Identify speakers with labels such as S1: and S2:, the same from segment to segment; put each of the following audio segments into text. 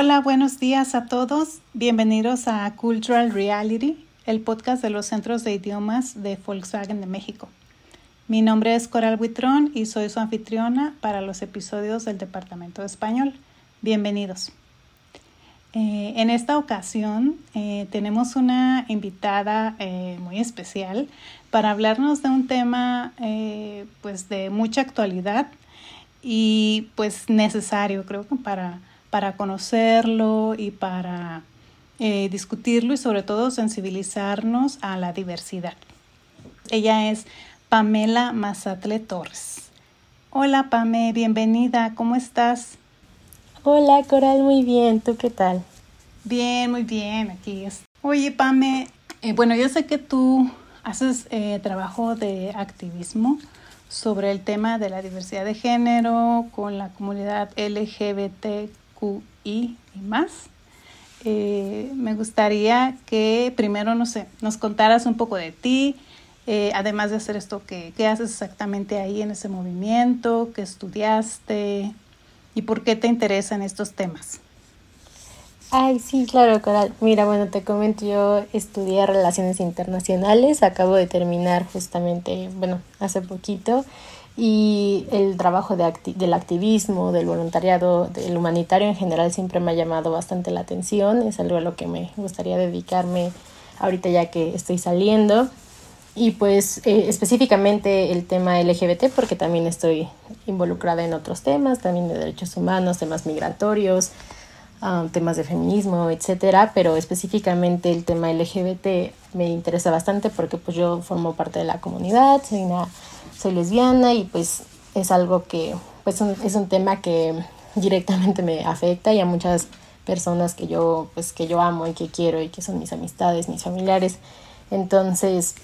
S1: Hola, buenos días a todos. Bienvenidos a Cultural Reality, el podcast de los centros de idiomas de Volkswagen de México. Mi nombre es Coral Buitrón y soy su anfitriona para los episodios del Departamento de Español. Bienvenidos. Eh, en esta ocasión eh, tenemos una invitada eh, muy especial para hablarnos de un tema pues de mucha actualidad y pues necesario creo que para para conocerlo y para eh, discutirlo y sobre todo sensibilizarnos a la diversidad. Ella es Pamela Mazatle Torres. Hola Pame, bienvenida, ¿cómo estás?
S2: Hola Coral, muy bien, ¿tú qué tal?
S1: Bien, muy bien, aquí es. Oye Pame, eh, bueno, yo sé que tú haces eh, trabajo de activismo sobre el tema de la diversidad de género con la comunidad LGBT y más. Eh, me gustaría que primero, no sé, nos contaras un poco de ti, eh, además de hacer esto, ¿qué, ¿qué haces exactamente ahí en ese movimiento? ¿Qué estudiaste? ¿Y por qué te interesan estos temas?
S2: Ay, sí, claro, Coral. Mira, bueno, te comento, yo estudié Relaciones Internacionales, acabo de terminar justamente, bueno, hace poquito, y el trabajo de del activismo, del voluntariado, del humanitario en general siempre me ha llamado bastante la atención, es algo a lo que me gustaría dedicarme ahorita ya que estoy saliendo. Y pues eh, específicamente el tema LGBT porque también estoy involucrada en otros temas, también de derechos humanos, temas migratorios, ah, temas de feminismo, etcétera, pero específicamente el tema LGBT me interesa bastante porque pues yo formo parte de la comunidad, soy una soy lesbiana y pues es algo que pues es un tema que directamente me afecta y a muchas personas que yo pues que yo amo y que quiero y que son mis amistades, mis familiares. Entonces,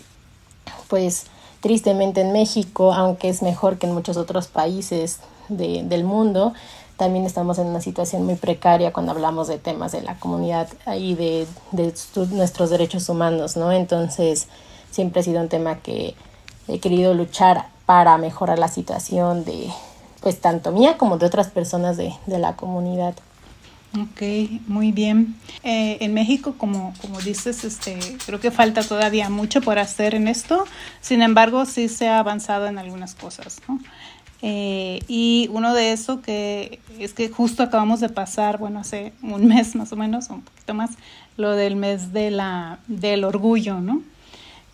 S2: pues tristemente en México, aunque es mejor que en muchos otros países de, del mundo, también estamos en una situación muy precaria cuando hablamos de temas de la comunidad y de, de nuestros derechos humanos, ¿no? Entonces, siempre ha sido un tema que he querido luchar para mejorar la situación de pues tanto mía como de otras personas de, la comunidad.
S1: Ok, muy bien. Eh, en México, como, como dices, este, creo que falta todavía mucho por hacer en esto. Sin embargo, sí se ha avanzado en algunas cosas, ¿no? Eh, y uno de eso que es que justo acabamos de pasar, bueno, hace un mes más o menos, un poquito más, lo del mes de la, del orgullo, ¿no?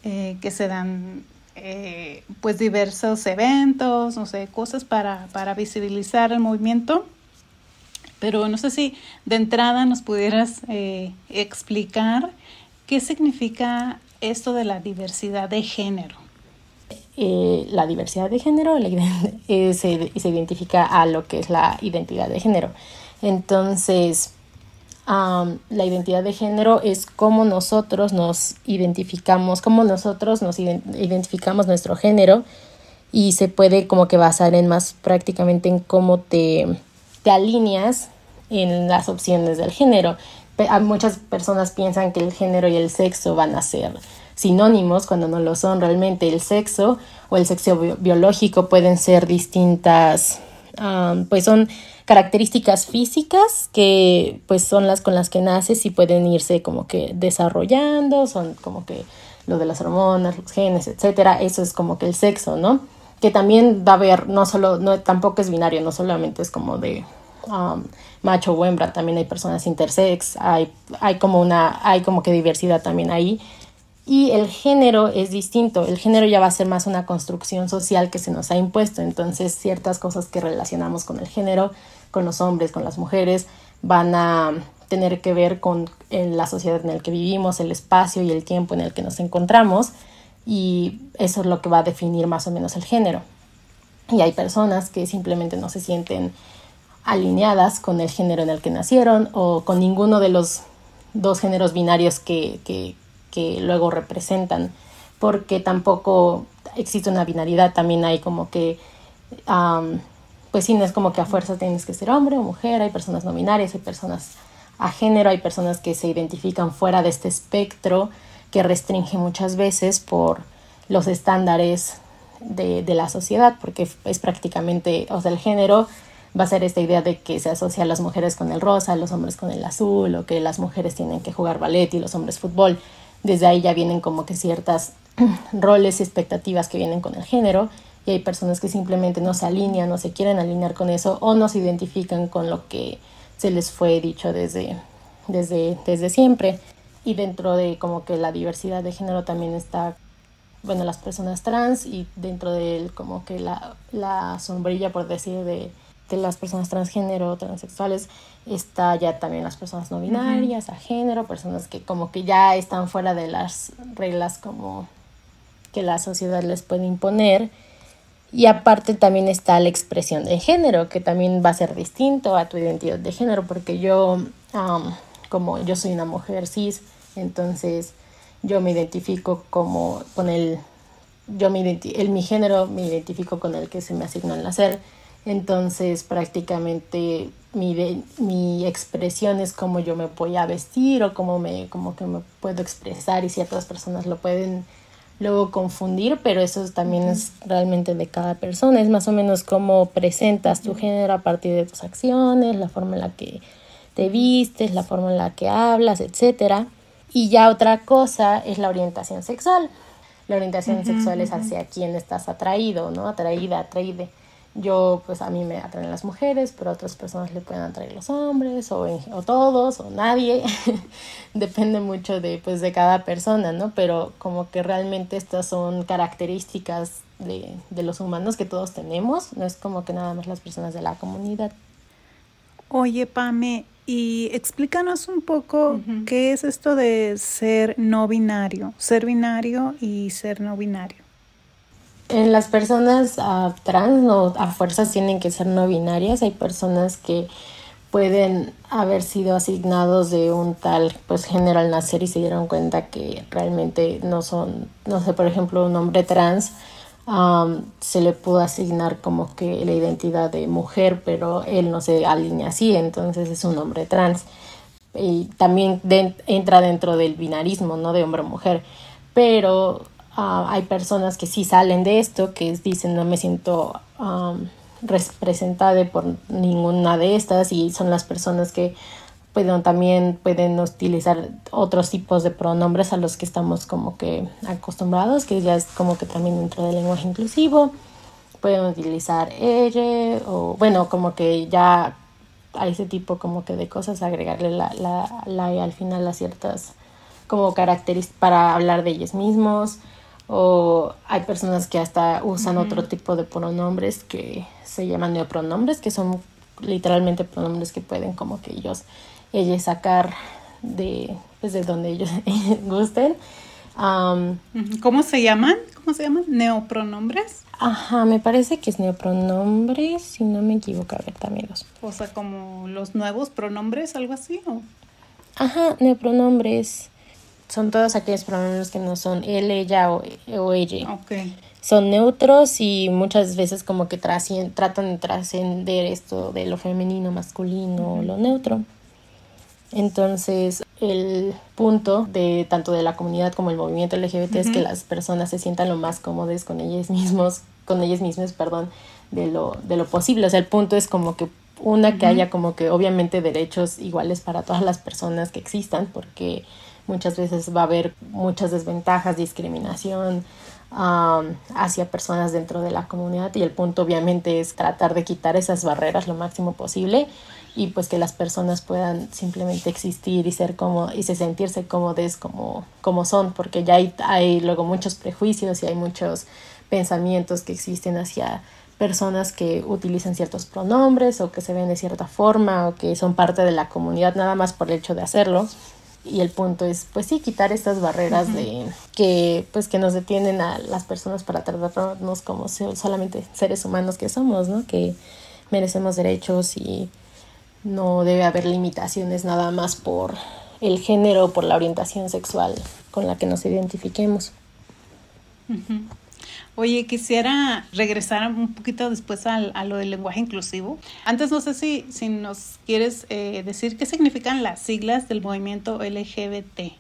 S1: Eh, que se dan eh, pues diversos eventos, no sé, cosas para, para visibilizar el movimiento. Pero no sé si de entrada nos pudieras eh, explicar qué significa esto de la diversidad de género.
S2: Eh, la diversidad de género se, se, identifica a lo que es la identidad de género. Entonces, la identidad de género es cómo nosotros nos identificamos, cómo nosotros nos identificamos nuestro género y se puede como que basar en más prácticamente en cómo te, te alineas en las opciones del género. Muchas personas piensan que el género y el sexo van a ser sinónimos cuando no lo son realmente. El sexo o el sexo biológico pueden ser distintas, pues son características físicas que pues son las con las que naces y pueden irse como que desarrollando, son como que lo de las hormonas, los genes, etcétera, eso es como que el sexo, ¿no? Que también va a haber, no solo, no, tampoco es binario, no solamente es como de um, macho o hembra, también hay personas intersex, hay, hay como una, hay como que diversidad también ahí. Y el género es distinto, el género ya va a ser más una construcción social que se nos ha impuesto, entonces ciertas cosas que relacionamos con el género con los hombres, con las mujeres, van a tener que ver con la sociedad en la que vivimos, el espacio y el tiempo en el que nos encontramos y eso es lo que va a definir más o menos el género. Y hay personas que simplemente no se sienten alineadas con el género en el que nacieron o con ninguno de los dos géneros binarios que, que, que luego representan, porque tampoco existe una binaridad, también hay como que pues sí, no es como que a fuerza tienes que ser hombre o mujer, hay personas no binarias, hay personas a género, hay personas que se identifican fuera de este espectro que restringe muchas veces por los estándares de, la sociedad, porque es prácticamente, o sea, el género va a ser esta idea de que se asocia a las mujeres con el rosa, los hombres con el azul, o que las mujeres tienen que jugar ballet y los hombres fútbol. Desde ahí ya vienen como que ciertas roles y expectativas que vienen con el género y hay personas que simplemente no se alinean, no se quieren alinear con eso o no se identifican con lo que se les fue dicho desde, desde, desde siempre. Y dentro de como que la diversidad de género también está, bueno, las personas trans y dentro de como que la, la sombrilla, por decir, de, de las personas transgénero, transexuales, está ya también las personas no binarias, a género, personas que como que ya están fuera de las reglas como que la sociedad les puede imponer. Y aparte también está la expresión de género, que también va a ser distinto a tu identidad de género, porque yo, como yo soy una mujer cis, entonces yo me identifico como con el, yo me el, mi género me identifico con el que se me asignó al nacer, entonces prácticamente mi, mi expresión es como yo me voy a vestir o cómo me, como que me puedo expresar y ciertas personas lo pueden luego confundir, pero eso también es realmente de cada persona, es más o menos cómo presentas tu género a partir de tus acciones, la forma en la que te vistes, la forma en la que hablas, etc. Y ya otra cosa es la orientación sexual. La orientación sexual es hacia quién estás atraído, ¿no? Atraída, atraída. Yo, pues a mí me atraen las mujeres, pero a otras personas le pueden atraer los hombres, o, o todos, o nadie. Depende mucho de, pues, de cada persona, ¿no? Pero como que realmente estas son características de, de los humanos que todos tenemos, no es como que nada más las personas de la comunidad.
S1: Oye, Pame, y explícanos un poco qué es esto de ser no binario, ser binario y ser no binario
S2: en las personas uh, trans no a fuerzas tienen que ser no binarias. Hay personas que pueden haber sido asignados de un tal pues género al nacer y se dieron cuenta que realmente no son no sé por ejemplo un hombre trans se le pudo asignar como que la identidad de mujer pero él no se alinea así entonces es un hombre trans. Y también entra dentro del binarismo no de hombre o mujer. Pero Ah, hay personas que sí salen de esto, que dicen no me siento representada por ninguna de estas y son las personas que pueden, también pueden utilizar otros tipos de pronombres a los que estamos como que acostumbrados, que ya es como que también dentro del lenguaje inclusivo. Pueden utilizar ella o bueno, como que ya a ese tipo como que de cosas agregarle la, la, la al final a ciertas como características para hablar de ellos mismos o hay personas que hasta usan otro tipo de pronombres que se llaman neopronombres, que son literalmente pronombres que pueden como que ellos, ellos sacar de, pues de donde ellos gusten.
S1: ¿Cómo se llaman? ¿Cómo se llaman? ¿Neopronombres?
S2: Ajá, me parece que es neopronombres, si no me equivoco, a ver, amigos.
S1: O sea, como los nuevos pronombres, algo así, ¿o?
S2: Ajá, neopronombres son todos aquellos pronombres que no son él, ella o, ella. Son neutros y muchas veces como que tratan de trascender esto de lo femenino, masculino, lo neutro. Entonces, el punto de tanto de la comunidad como el movimiento LGBT es que las personas se sientan lo más cómodas con ellos mismos, con ellos mismos, perdón, de lo, de lo posible. O sea, el punto es como que una que haya como que obviamente derechos iguales para todas las personas que existan, porque muchas veces va a haber muchas desventajas, discriminación hacia personas dentro de la comunidad y el punto obviamente es tratar de quitar esas barreras lo máximo posible y pues que las personas puedan simplemente existir y ser como y se sentirse cómodos como, como son porque ya hay, hay luego muchos prejuicios y hay muchos pensamientos que existen hacia personas que utilizan ciertos pronombres o que se ven de cierta forma o que son parte de la comunidad nada más por el hecho de hacerlo y el punto es pues sí quitar estas barreras de que pues que nos detienen a las personas para tratarnos como solamente seres humanos que somos no que merecemos derechos y no debe haber limitaciones nada más por el género o por la orientación sexual con la que nos identifiquemos
S1: Oye, quisiera regresar un poquito después al, a lo del lenguaje inclusivo. Antes no sé si, si nos quieres eh, decir qué significan las siglas del movimiento LGBT.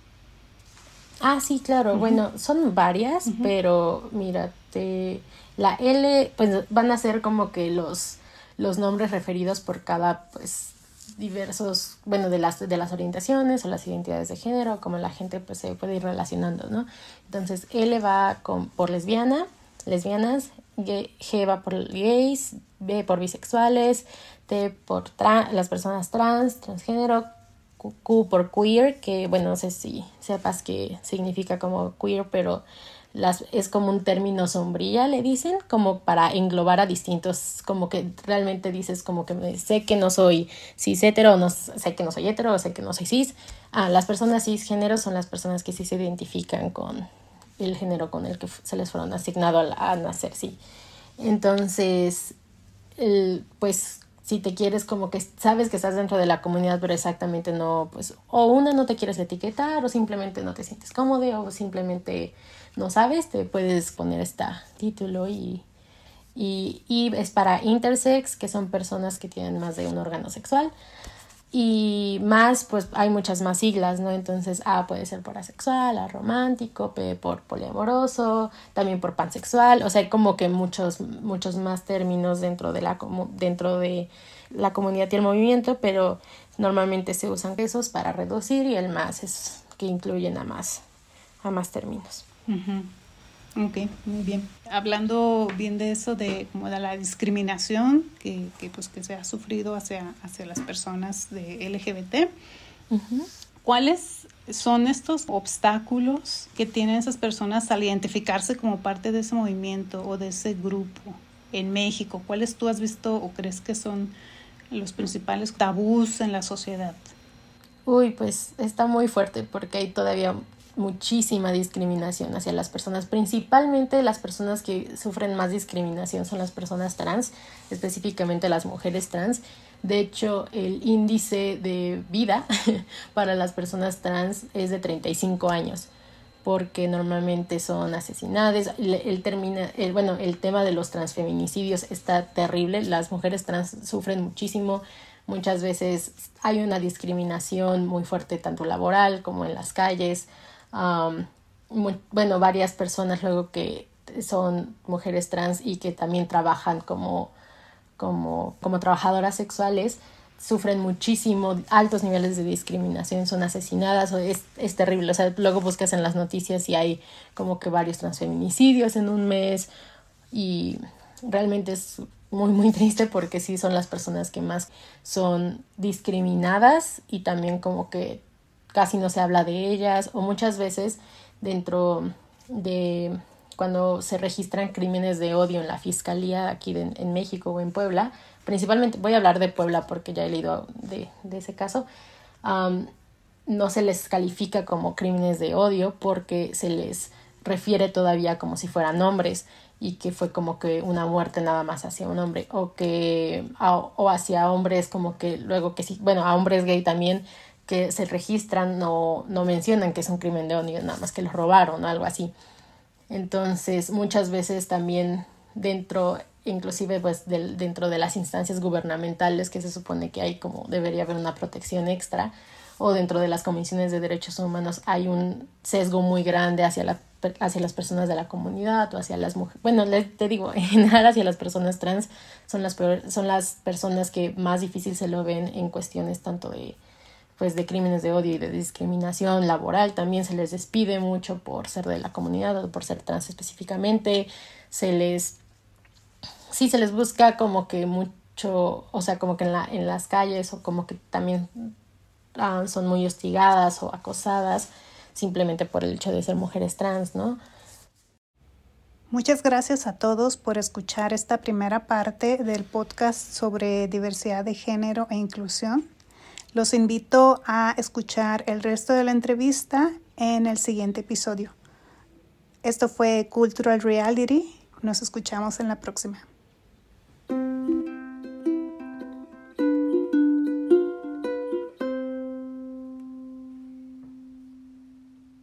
S2: Ah, sí, claro. Bueno, son varias, pero mírate, la L, pues van a ser como que los los nombres referidos por cada, pues, diversos, bueno, de las, de las orientaciones o las identidades de género, como la gente pues se puede ir relacionando, ¿no? Entonces, L va con, por lesbiana, lesbianas, G va por gays, B por bisexuales, T por las personas trans, transgénero, Q por queer, que bueno, no sé si sepas que significa como queer, pero las, es como un término sombrilla, le dicen, como para englobar a distintos, como que realmente dices como que sé que no soy cis hetero, no, sé que no soy hetero, sé que no soy cis. Ah, las personas cisgénero son las personas que sí se identifican con el género con el que se les fueron asignado a, nacer, sí. Entonces, pues si te quieres como que sabes que estás dentro de la comunidad pero exactamente no pues o una no te quieres etiquetar o simplemente no te sientes cómodo o simplemente no sabes te puedes poner este título y, y, y es para intersex que son personas que tienen más de un órgano sexual y más, pues hay muchas más siglas, ¿no? Entonces A puede ser por asexual, A romántico, P por poliamoroso, también por pansexual, o sea, hay como que muchos, muchos más términos dentro de la, dentro de la comunidad y el movimiento, pero normalmente se usan esos para reducir y el más es que incluyen a más, a más términos.
S1: Ok, muy bien. Hablando bien de eso, de como de la discriminación que, que pues, que se ha sufrido hacia, hacia las personas de LGBT, ¿cuáles son estos obstáculos que tienen esas personas al identificarse como parte de ese movimiento o de ese grupo en México? ¿Cuáles tú has visto o crees que son los principales tabús en la sociedad?
S2: Uy, pues está muy fuerte porque hay todavía muchísima discriminación hacia las personas, principalmente las personas que sufren más discriminación son las personas trans, específicamente las mujeres trans. De hecho, el índice de vida para las personas trans es de 35 años, porque normalmente son asesinadas. El, termina, el, bueno, el tema de los transfeminicidios está terrible. Las mujeres trans sufren muchísimo. Muchas veces hay una discriminación muy fuerte, tanto laboral como en las calles bueno, varias personas luego que son mujeres trans y que también trabajan como, como, como trabajadoras sexuales sufren muchísimo, altos niveles de discriminación, son asesinadas, es, es terrible. O sea, luego buscas en las noticias y hay como que varios transfeminicidios en un mes y realmente es muy, muy triste porque sí son las personas que más son discriminadas y también como que casi no se habla de ellas o muchas veces dentro de cuando se registran crímenes de odio en la fiscalía aquí en México o en Puebla, principalmente voy a hablar de Puebla porque ya he leído de, de ese caso, no se les califica como crímenes de odio porque se les refiere todavía como si fueran hombres y que fue como que una muerte nada más hacia un hombre o que o hacia hombres como que luego que sí bueno a hombres gay también que se registran no, no mencionan que es un crimen de odio, nada más que los robaron o algo así. Entonces, muchas veces también dentro, inclusive pues del, dentro de las instancias gubernamentales que se supone que hay como debería haber una protección extra, o dentro de las comisiones de derechos humanos hay un sesgo muy grande hacia, la, hacia las personas de la comunidad o hacia las mujeres. Bueno, te digo, en general hacia las personas trans son las, son las personas que más difícil se lo ven en cuestiones tanto de pues de crímenes de odio y de discriminación laboral también se les despide mucho por ser de la comunidad o por ser trans específicamente se les sí se les busca como que mucho o sea como que en la en las calles o como que también ah, son muy hostigadas o acosadas simplemente por el hecho de ser mujeres trans no
S1: Muchas gracias a todos por escuchar esta primera parte del podcast sobre diversidad de género e inclusión. Los invito a escuchar el resto de la entrevista en el siguiente episodio. Esto fue Cultural Reality. Nos escuchamos en la próxima.